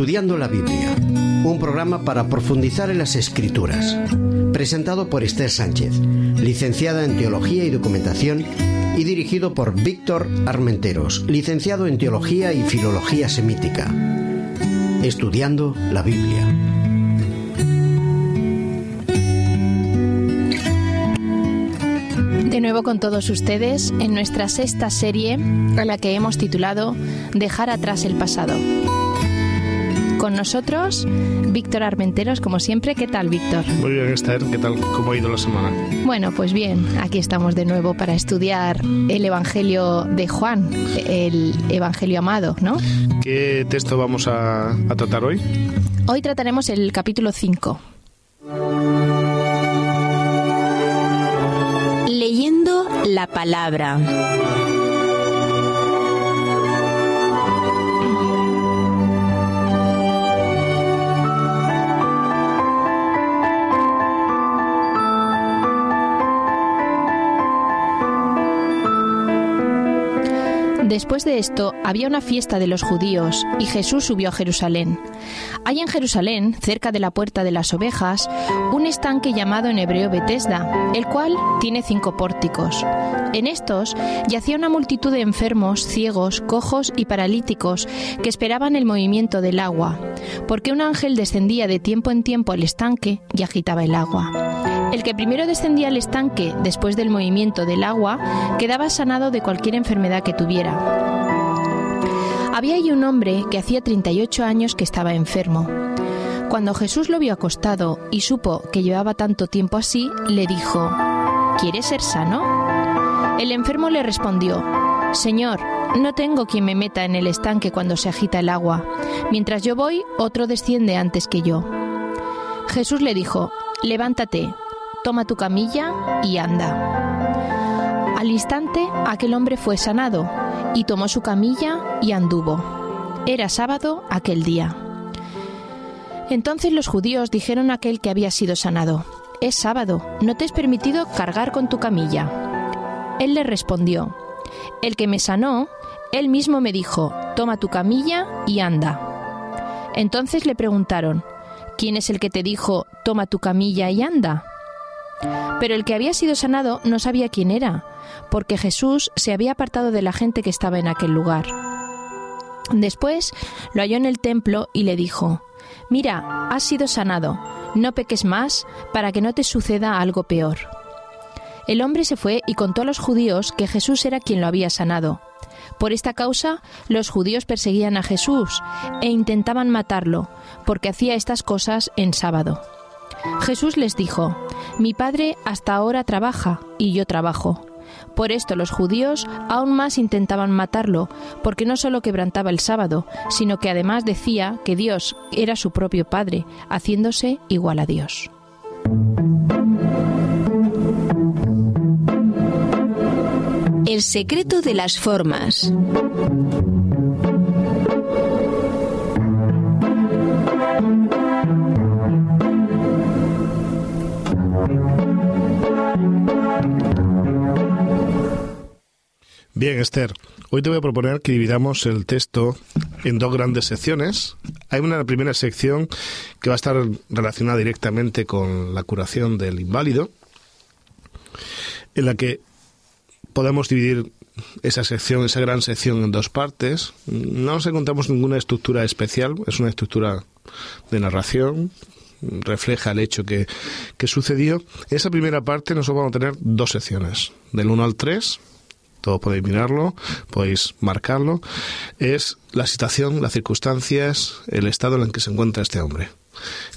Estudiando la Biblia, un programa para profundizar en las escrituras, presentado por Esther Sánchez, licenciada en Teología y Documentación, y dirigido por Víctor Armenteros, licenciado en Teología y Filología Semítica. Estudiando la Biblia. De nuevo con todos ustedes en nuestra sexta serie a la que hemos titulado Dejar atrás el pasado. Con nosotros, Víctor Armenteros, como siempre. ¿Qué tal, Víctor? Muy bien, Esther. ¿Qué tal? ¿Cómo ha ido la semana? Bueno, pues bien, aquí estamos de nuevo para estudiar el Evangelio de Juan, el Evangelio amado, ¿no? ¿Qué texto vamos a, a tratar hoy? Hoy trataremos el capítulo 5. Leyendo la palabra. Después de esto había una fiesta de los judíos y Jesús subió a Jerusalén. Hay en Jerusalén, cerca de la puerta de las ovejas, un estanque llamado en hebreo Betesda, el cual tiene cinco pórticos. En estos yacía una multitud de enfermos, ciegos, cojos y paralíticos que esperaban el movimiento del agua, porque un ángel descendía de tiempo en tiempo al estanque y agitaba el agua. El que primero descendía al estanque después del movimiento del agua quedaba sanado de cualquier enfermedad que tuviera. Había allí un hombre que hacía 38 años que estaba enfermo. Cuando Jesús lo vio acostado y supo que llevaba tanto tiempo así, le dijo, ¿Quieres ser sano? El enfermo le respondió, Señor, no tengo quien me meta en el estanque cuando se agita el agua. Mientras yo voy, otro desciende antes que yo. Jesús le dijo, Levántate, toma tu camilla y anda. Al instante aquel hombre fue sanado y tomó su camilla y anduvo. Era sábado aquel día. Entonces los judíos dijeron a aquel que había sido sanado, Es sábado, no te es permitido cargar con tu camilla. Él le respondió, El que me sanó, él mismo me dijo, Toma tu camilla y anda. Entonces le preguntaron, ¿Quién es el que te dijo, Toma tu camilla y anda? Pero el que había sido sanado no sabía quién era, porque Jesús se había apartado de la gente que estaba en aquel lugar. Después lo halló en el templo y le dijo, Mira, has sido sanado, no peques más para que no te suceda algo peor. El hombre se fue y contó a los judíos que Jesús era quien lo había sanado. Por esta causa, los judíos perseguían a Jesús e intentaban matarlo, porque hacía estas cosas en sábado. Jesús les dijo, Mi Padre hasta ahora trabaja y yo trabajo. Por esto los judíos aún más intentaban matarlo, porque no solo quebrantaba el sábado, sino que además decía que Dios era su propio Padre, haciéndose igual a Dios. El secreto de las formas. Bien, Esther, hoy te voy a proponer que dividamos el texto en dos grandes secciones. Hay una primera sección que va a estar relacionada directamente con la curación del inválido, en la que podemos dividir esa sección, esa gran sección en dos partes. No nos encontramos ninguna estructura especial, es una estructura de narración, refleja el hecho que, que sucedió. En esa primera parte nosotros vamos a tener dos secciones, del 1 al 3, todos podéis mirarlo, podéis marcarlo, es la situación, las circunstancias, el estado en el que se encuentra este hombre.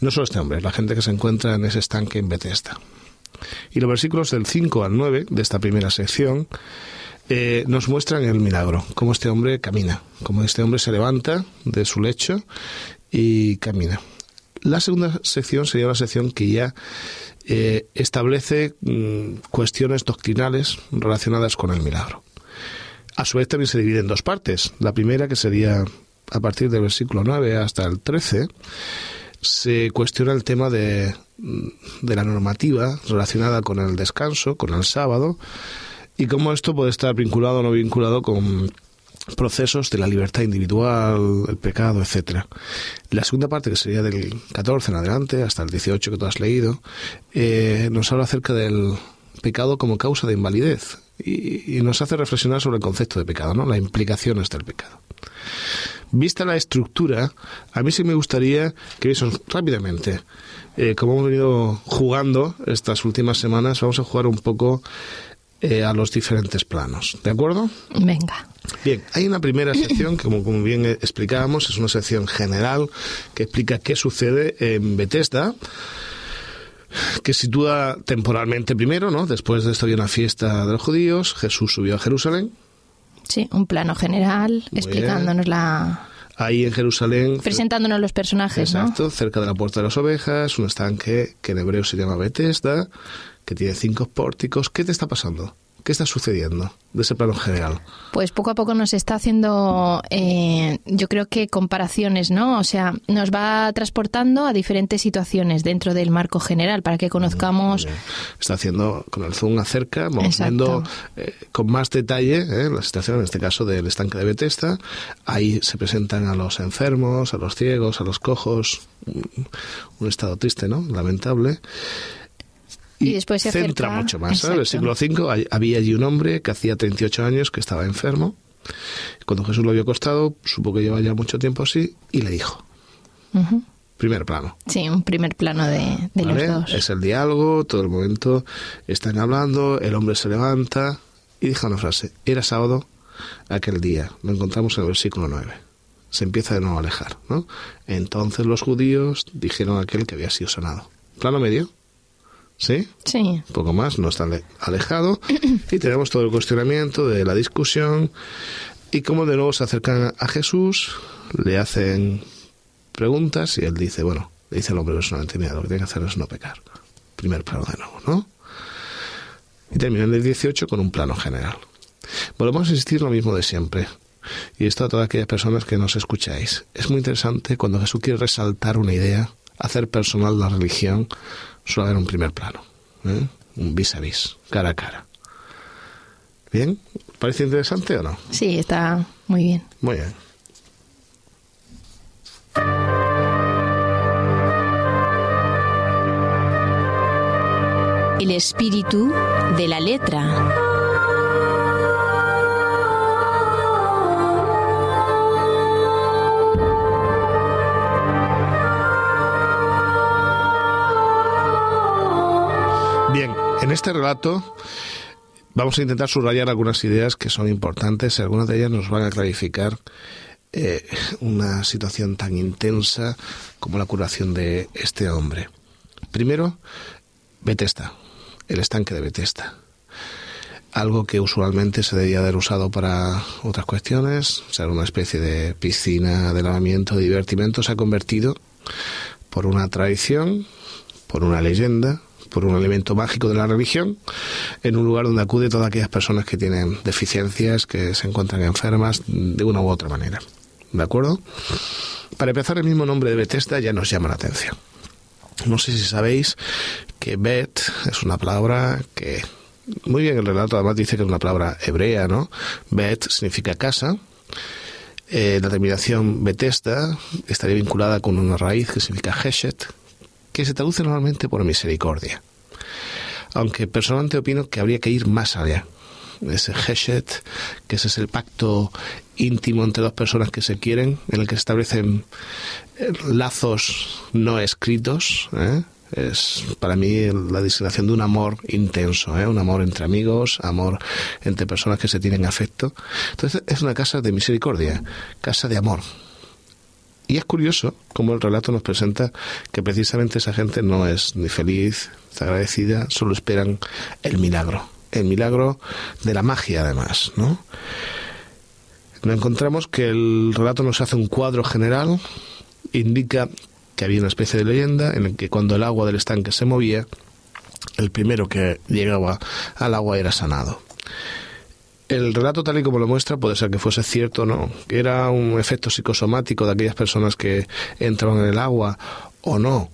No solo este hombre, la gente que se encuentra en ese estanque en Bethesda. Y los versículos del 5 al 9 de esta primera sección eh, nos muestran el milagro, cómo este hombre camina, cómo este hombre se levanta de su lecho y camina. La segunda sección sería la sección que ya eh, establece mm, cuestiones doctrinales relacionadas con el milagro. A su vez también se divide en dos partes. La primera, que sería a partir del versículo 9 hasta el 13, se cuestiona el tema de, mm, de la normativa relacionada con el descanso, con el sábado, y cómo esto puede estar vinculado o no vinculado con procesos de la libertad individual, el pecado, etcétera. La segunda parte, que sería del 14 en adelante, hasta el 18 que tú has leído, eh, nos habla acerca del pecado como causa de invalidez y, nos hace reflexionar sobre el concepto de pecado, ¿no? las implicaciones del pecado. Vista la estructura, a mí sí me gustaría que viésemos rápidamente, eh, como hemos venido jugando estas últimas semanas, vamos a jugar un poco eh, a los diferentes planos. ¿De acuerdo? Venga. Bien, hay una primera sección que, como, como, bien explicábamos, es una sección general que explica qué sucede en Bethesda, que sitúa temporalmente primero, ¿no? Después de esto hay una fiesta de los judíos, Jesús subió a Jerusalén. Sí, un plano general explicándonos la ahí en Jerusalén. Presentándonos los personajes, exacto, cerca de la Puerta de las Ovejas, un estanque que en hebreo se llama Bethesda, que tiene cinco pórticos. ¿Qué te está pasando? ¿Qué está sucediendo de ese plano general? Pues poco a poco nos está haciendo, eh, yo creo que comparaciones, ¿no? O sea, nos va transportando a diferentes situaciones dentro del marco general para que conozcamos. Está haciendo con el zoom acerca, vamos viendo eh, con más detalle eh, la situación, en este caso del estanque de Bethesda. Ahí se presentan a los enfermos, a los ciegos, a los cojos. Un estado triste, ¿no? Lamentable y, después se centra mucho más. En el siglo V había allí un hombre que hacía 38 años que estaba enfermo. Cuando Jesús lo vio acostado, supo que llevaba ya mucho tiempo así y le dijo. Primer plano. Sí, un primer plano de, los dos. Es el diálogo, todo el momento están hablando, el hombre se levanta y dijo una frase. Era sábado aquel día. Lo encontramos en el versículo 9. Se empieza de nuevo a alejar. ¿no? Entonces los judíos dijeron a aquel que había sido sanado. Plano medio. ¿Sí? Sí. Un poco más, no está alejado. y tenemos todo el cuestionamiento de la discusión y cómo de nuevo se acercan a Jesús, le hacen preguntas y él dice, bueno, le dice al hombre personalmente, mira, lo que tiene que hacer es no pecar. Primer plano de nuevo, ¿no? Y termina en el 18 con un plano general. Volvemos a insistir lo mismo de siempre. Y esto a todas aquellas personas que nos escucháis. Es muy interesante cuando Jesús quiere resaltar una idea, hacer personal la religión, suele haber un primer plano, ¿eh? un vis a vis, cara a cara. ¿Bien? ¿Parece interesante o no? Sí, está muy bien. Muy bien. El espíritu de la letra. Este relato vamos a intentar subrayar algunas ideas que son importantes y algunas de ellas nos van a clarificar eh, una situación tan intensa como la curación de este hombre. Primero, Bethesda, el estanque de Bethesda. Algo que usualmente se debía haber usado para otras cuestiones, ser una especie de piscina de lavamiento, de divertimento, se ha convertido por una tradición, por una leyenda, por un elemento mágico de la religión, en un lugar donde acude todas aquellas personas que tienen deficiencias, que se encuentran enfermas de una u otra manera. ¿De acuerdo? Para empezar, el mismo nombre de Bethesda ya nos llama la atención. No sé si sabéis que Bet es una palabra que muy bien el relato además dice que es una palabra hebrea, ¿no? Bet significa casa. Eh, la terminación Bethesda estaría vinculada con una raíz que significa Heshet, que se traduce normalmente por misericordia. Aunque personalmente opino que habría que ir más allá. Ese Heshet, que ese es el pacto íntimo entre dos personas que se quieren, en el que se establecen eh, lazos no escritos, ¿eh? es para mí la designación de un amor intenso, ¿eh? un amor entre amigos, amor entre personas que se tienen afecto. Entonces es una casa de misericordia, casa de amor, y es curioso cómo el relato nos presenta que precisamente esa gente no es ni feliz, ni agradecida, solo esperan el milagro, el milagro de la magia además, ¿no? Nos encontramos que el relato nos hace un cuadro general, indica que había una especie de leyenda en el que cuando el agua del estanque se movía, el primero que llegaba al agua era sanado el relato tal y como lo muestra puede ser que fuese cierto o no, era un efecto psicosomático de aquellas personas que entraban en el agua o no.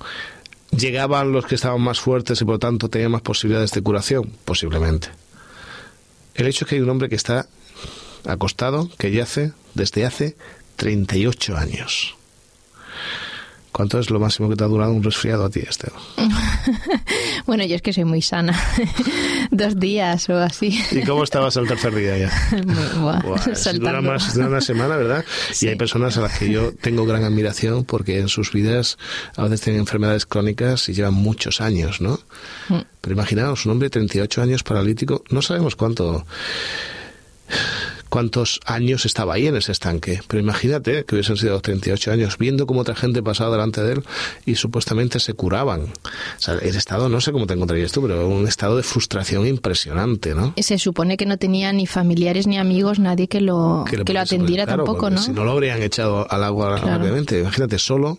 ¿Llegaban los que estaban más fuertes y por lo tanto tenían más posibilidades de curación? Posiblemente. El hecho es que hay un hombre que está acostado que yace desde hace 38 años. ¿Cuánto es lo máximo que te ha durado un resfriado a ti, Esther? bueno, yo es que soy muy sana. Dos días o así. ¿Y cómo estabas el tercer día ya? si dura más de una semana, ¿verdad? Y hay personas a las que yo tengo gran admiración porque en sus vidas a veces tienen enfermedades crónicas y llevan muchos años, ¿no? Mm. Pero imaginaos, un hombre de 38 años paralítico, no sabemos cuánto cuántos años estaba ahí en ese estanque. Pero imagínate que hubiesen sido 38 años, viendo cómo otra gente pasaba delante de él y supuestamente se curaban. O sea, el estado, no sé cómo te encontrarías tú, pero un estado de frustración impresionante, ¿no? Se supone que no tenía ni familiares ni amigos, nadie que lo, que, lo atendiera tampoco, ¿no? Si no lo habrían echado al agua rápidamente. Imagínate, solo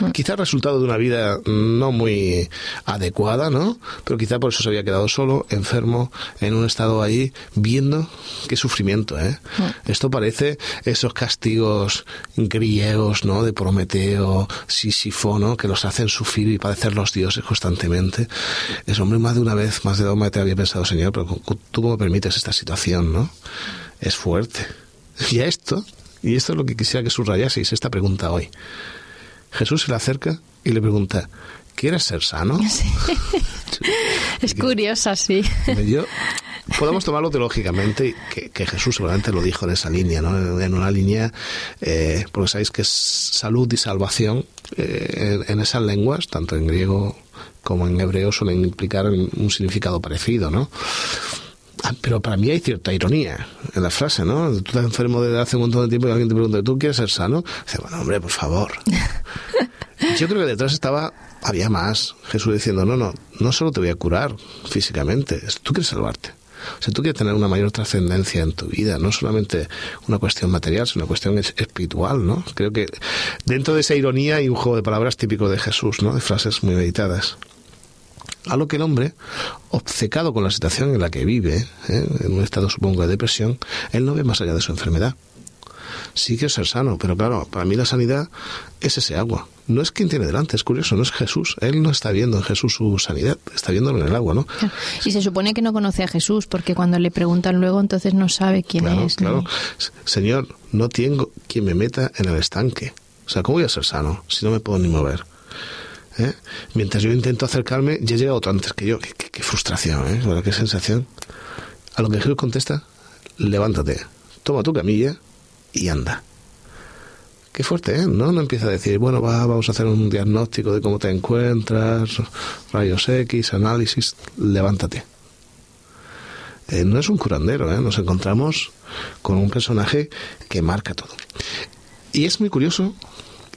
Mm. Quizá resultado de una vida no muy adecuada, ¿no? Pero quizá por eso se había quedado solo, enfermo, en un estado ahí, viendo qué sufrimiento, ¿eh? Mm. Esto parece esos castigos griegos, ¿no? De Prometeo, Sísifo, ¿no? Que los hacen sufrir y padecer los dioses constantemente. Es hombre, más de una vez, más de dos veces había pensado, Señor, pero tú cómo permites esta situación, ¿no? Es fuerte. Y a esto, y esto es lo que quisiera que subrayaseis esta pregunta hoy. Jesús se le acerca y le pregunta, ¿quieres ser sano? es curiosa, sí. Yo, podemos tomarlo teológicamente, que, que, Jesús seguramente lo dijo en esa línea, ¿no? en una línea, eh, porque sabéis que es salud y salvación eh, en, esas lenguas, tanto en griego como en hebreo, suelen implicar un significado parecido, ¿no? Ah, pero para mí hay cierta ironía en la frase, ¿no? Tú estás enfermo desde hace un montón de tiempo y alguien te pregunta, ¿tú quieres ser sano? Dice, bueno, hombre, por favor. Yo creo que detrás estaba, había más. Jesús diciendo, no, no, no solo te voy a curar físicamente, tú quieres salvarte. O sea, tú quieres tener una mayor trascendencia en tu vida, no solamente una cuestión material, sino una cuestión espiritual, ¿no? Creo que dentro de esa ironía hay un juego de palabras típico de Jesús, ¿no? De frases muy meditadas. A lo que el hombre, obcecado con la situación en la que vive, ¿eh? en un estado supongo de depresión, él no ve más allá de su enfermedad. Sí que es ser sano, pero claro, para mí la sanidad es ese agua. No es quien tiene delante, es curioso, no es Jesús. Él no está viendo en Jesús su sanidad, está viéndolo en el agua, ¿no? Y se supone que no conoce a Jesús, porque cuando le preguntan luego, entonces no sabe quién es. Claro, Señor, no tengo quien me meta en el estanque. O sea, ¿cómo voy a ser sano si no me puedo ni mover? ¿Eh? Mientras yo intento acercarme, ya llega otro antes que yo. Qué, frustración, ¿eh? qué sensación. A lo que Jesús contesta, levántate, toma tu camilla y anda. Qué fuerte, ¿eh? ¿No? No empieza a decir, bueno, va, vamos a hacer un diagnóstico de cómo te encuentras, rayos X, análisis, levántate. Eh, no es un curandero, ¿eh? Nos encontramos con un personaje que marca todo. Y es muy curioso,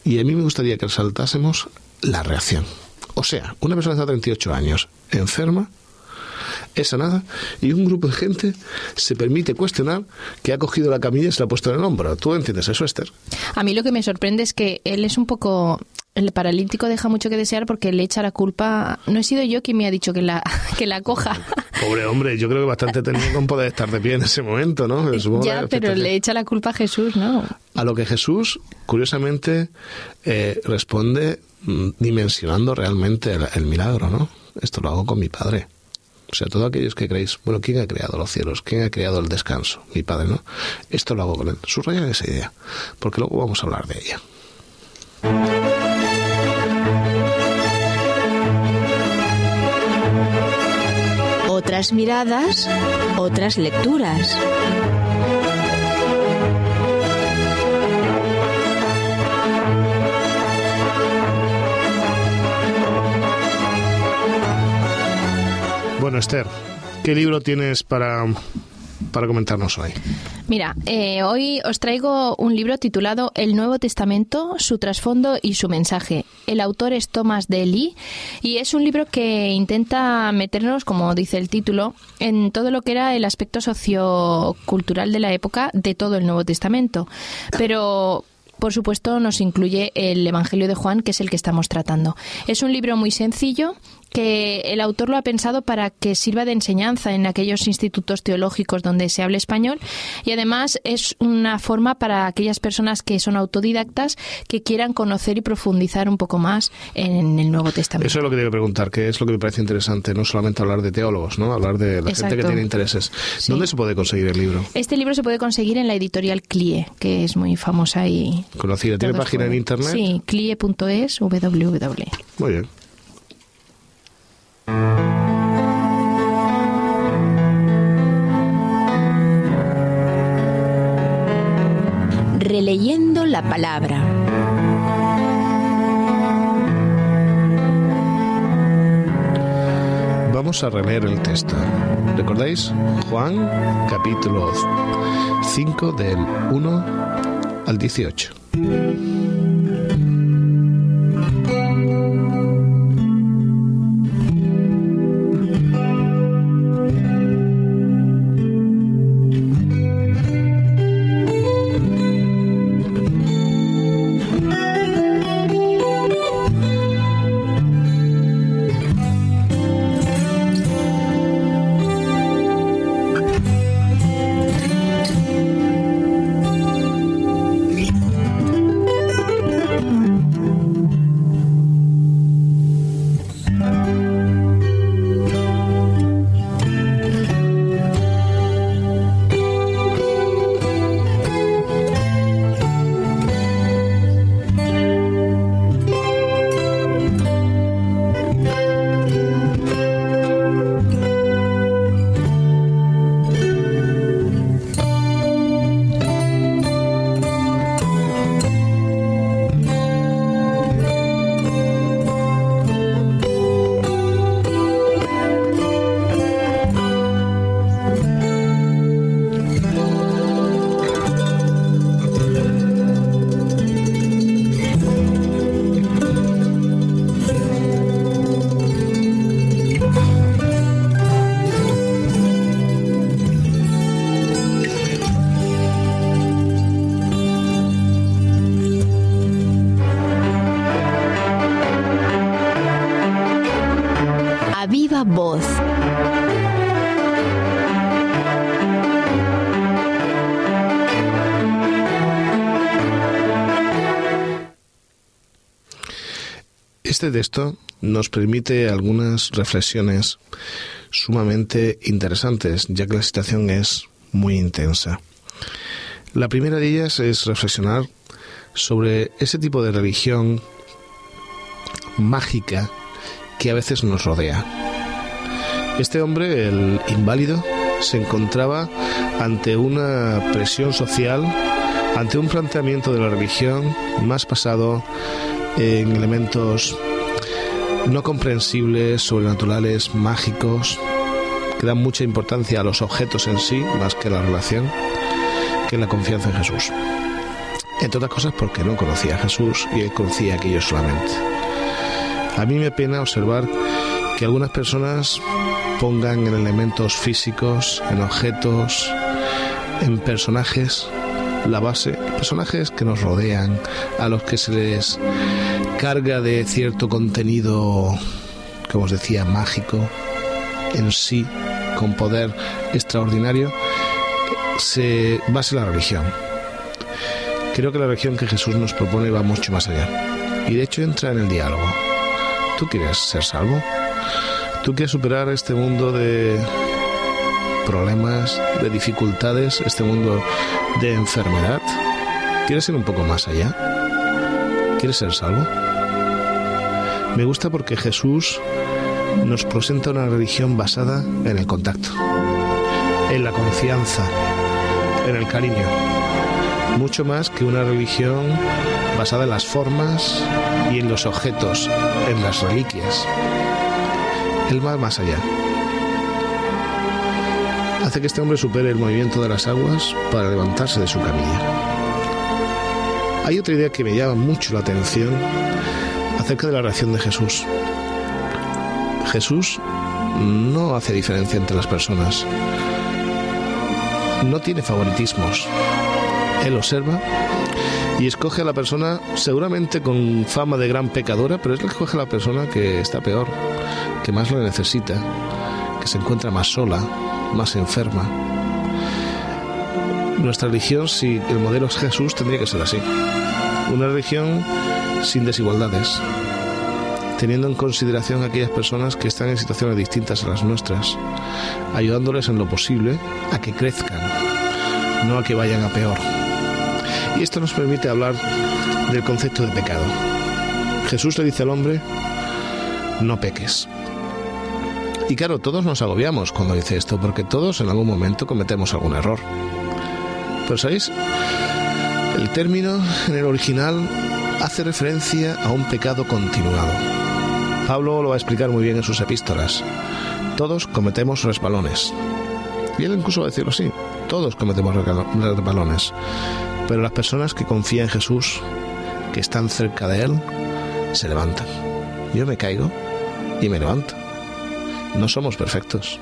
y a mí me gustaría que resaltásemos la reacción. O sea, una persona de 38 años, enferma, es sanada y un grupo de gente se permite cuestionar que ha cogido la camilla y se la ha puesto en el hombro. ¿Tú entiendes eso, Esther? A mí lo que me sorprende es que él es un poco el paralítico deja mucho que desear porque le echa la culpa. No he sido yo quien me ha dicho que la, que la coja. Pobre hombre, yo creo que bastante tenía con poder estar de pie en ese momento, ¿no? ya, pero le echa la culpa a Jesús, ¿no? A lo que Jesús, curiosamente, eh, responde dimensionando realmente el, milagro, ¿no? Esto lo hago con mi Padre. O sea, todos aquellos que creéis, bueno, ¿quién ha creado los cielos? ¿Quién ha creado el descanso? Mi Padre, ¿no? Esto lo hago con él. Subraya esa idea, porque luego vamos a hablar de ella. Otras miradas, otras lecturas. Bueno, Esther, ¿qué libro tienes para para comentarnos hoy? Mira, eh, hoy os traigo un libro titulado El Nuevo Testamento, su trasfondo y su mensaje. El autor es Thomas de y es un libro que intenta meternos, como dice el título, en todo lo que era el aspecto sociocultural de la época de todo el Nuevo Testamento. Pero por supuesto, nos incluye el Evangelio de Juan, que es el que estamos tratando. Es un libro muy sencillo que el autor lo ha pensado para que sirva de enseñanza en aquellos institutos teológicos donde se hable español y además es una forma para aquellas personas que son autodidactas que quieran conocer y profundizar un poco más en el Nuevo Testamento. Eso es lo que que preguntar, que es lo que me parece interesante, no solamente hablar de teólogos, ¿no? hablar de la gente que tiene intereses. ¿Dónde se puede conseguir el libro? Este libro se puede conseguir en la editorial CLIE, que es muy famosa y... Conocida. ¿Tiene página en internet? Sí, clie.es, www. Muy bien. Releyendo la palabra. Vamos a releer el texto. ¿Recordáis? Juan, capítulo 5, del 1 al 18. Este texto nos permite algunas reflexiones sumamente interesantes, ya que la situación es muy intensa. La primera de ellas es reflexionar sobre ese tipo de religión mágica que a veces nos rodea. Este hombre, el inválido, se encontraba ante una presión social, ante un planteamiento de la religión más basado en elementos no comprensibles, sobrenaturales, mágicos, que dan mucha importancia a los objetos en sí, más que la relación, que la confianza en Jesús. Entre otras cosas porque no conocía a Jesús y él conocía a aquellos solamente. A mí me pena observar que algunas personas pongan en elementos físicos, en objetos, en personajes, la base, personajes que nos rodean, a los que se les carga de cierto contenido, como os decía, mágico en sí, con poder extraordinario, se basa en la religión. Creo que la religión que Jesús nos propone va mucho más allá. Y de hecho entra en el diálogo. ¿Tú quieres ser salvo? ¿Tú quieres superar este mundo de problemas, de dificultades, este mundo de enfermedad? ¿Quieres ir un poco más allá? ¿Quieres ser salvo? Me gusta porque Jesús nos presenta una religión basada en el contacto, en la confianza, en el cariño, mucho más que una religión basada en las formas y en los objetos, en las reliquias. Él va más allá. Hace que este hombre supere el movimiento de las aguas para levantarse de su camilla. Hay otra idea que me llama mucho la atención acerca de la reacción de Jesús. Jesús no hace diferencia entre las personas. No tiene favoritismos. Él observa y escoge a la persona seguramente con fama de gran pecadora, pero es la que escoge a la persona que está peor, que más lo necesita, que se encuentra más sola, más enferma. Nuestra religión, si el modelo es Jesús, tendría que ser así. Una religión sin desigualdades, teniendo en consideración a aquellas personas que están en situaciones distintas a las nuestras, ayudándoles en lo posible a que crezcan, no a que vayan a peor. Y esto nos permite hablar del concepto de pecado. Jesús le dice al hombre, no peques. Y claro, todos nos agobiamos cuando dice esto, porque todos en algún momento cometemos algún error. Pero ¿sabéis? El término en el original hace referencia a un pecado continuado. Pablo lo va a explicar muy bien en sus epístolas. Todos cometemos resbalones. Y él incluso va a decirlo así. Todos cometemos resbalones. Pero las personas que confían en Jesús, que están cerca de Él, se levantan. Yo me caigo y me levanto. No somos perfectos.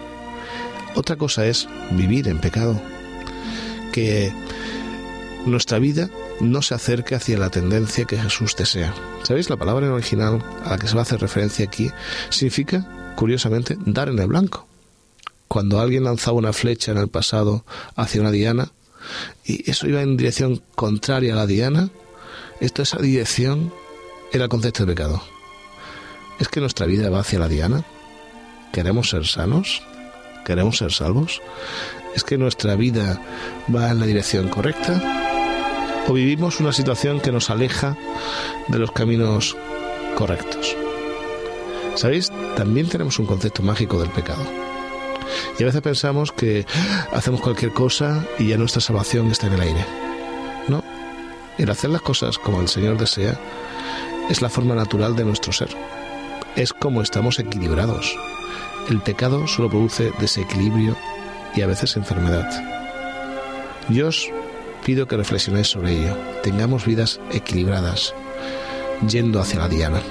Otra cosa es vivir en pecado. Que nuestra vida no se acerque hacia la tendencia que Jesús desea. ¿Sabéis? La palabra en original a la que se va a hacer referencia aquí significa, curiosamente, dar en el blanco. Cuando alguien lanzaba una flecha en el pasado hacia una diana y eso iba en dirección contraria a la diana, esto, esa dirección era el concepto de pecado. ¿Es que nuestra vida va hacia la diana? ¿Queremos ser sanos? ¿Queremos ser salvos? ¿Es que nuestra vida va en la dirección correcta? ¿O vivimos una situación que nos aleja de los caminos correctos? ¿Sabéis? También tenemos un concepto mágico del pecado. Y a veces pensamos que hacemos cualquier cosa y ya nuestra salvación está en el aire. No. El hacer las cosas como el Señor desea es la forma natural de nuestro ser. Es como estamos equilibrados. El pecado solo produce desequilibrio y a veces enfermedad. Yo os pido que reflexionéis sobre ello. Tengamos vidas equilibradas, yendo hacia la diana.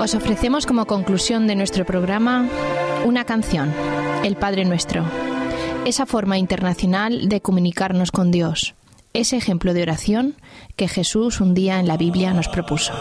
Os ofrecemos como conclusión de nuestro programa una canción, El Padre Nuestro, esa forma internacional de comunicarnos con Dios, ese ejemplo de oración que Jesús un día en la Biblia nos propuso.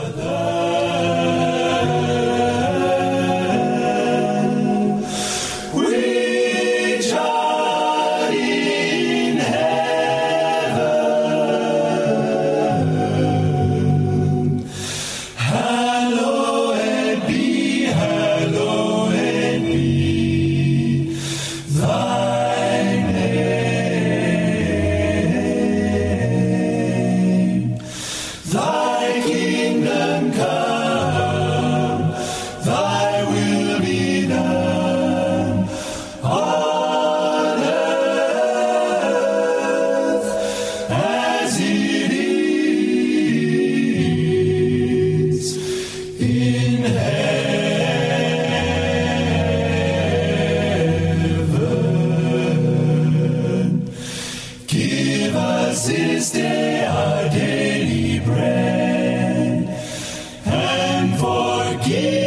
again.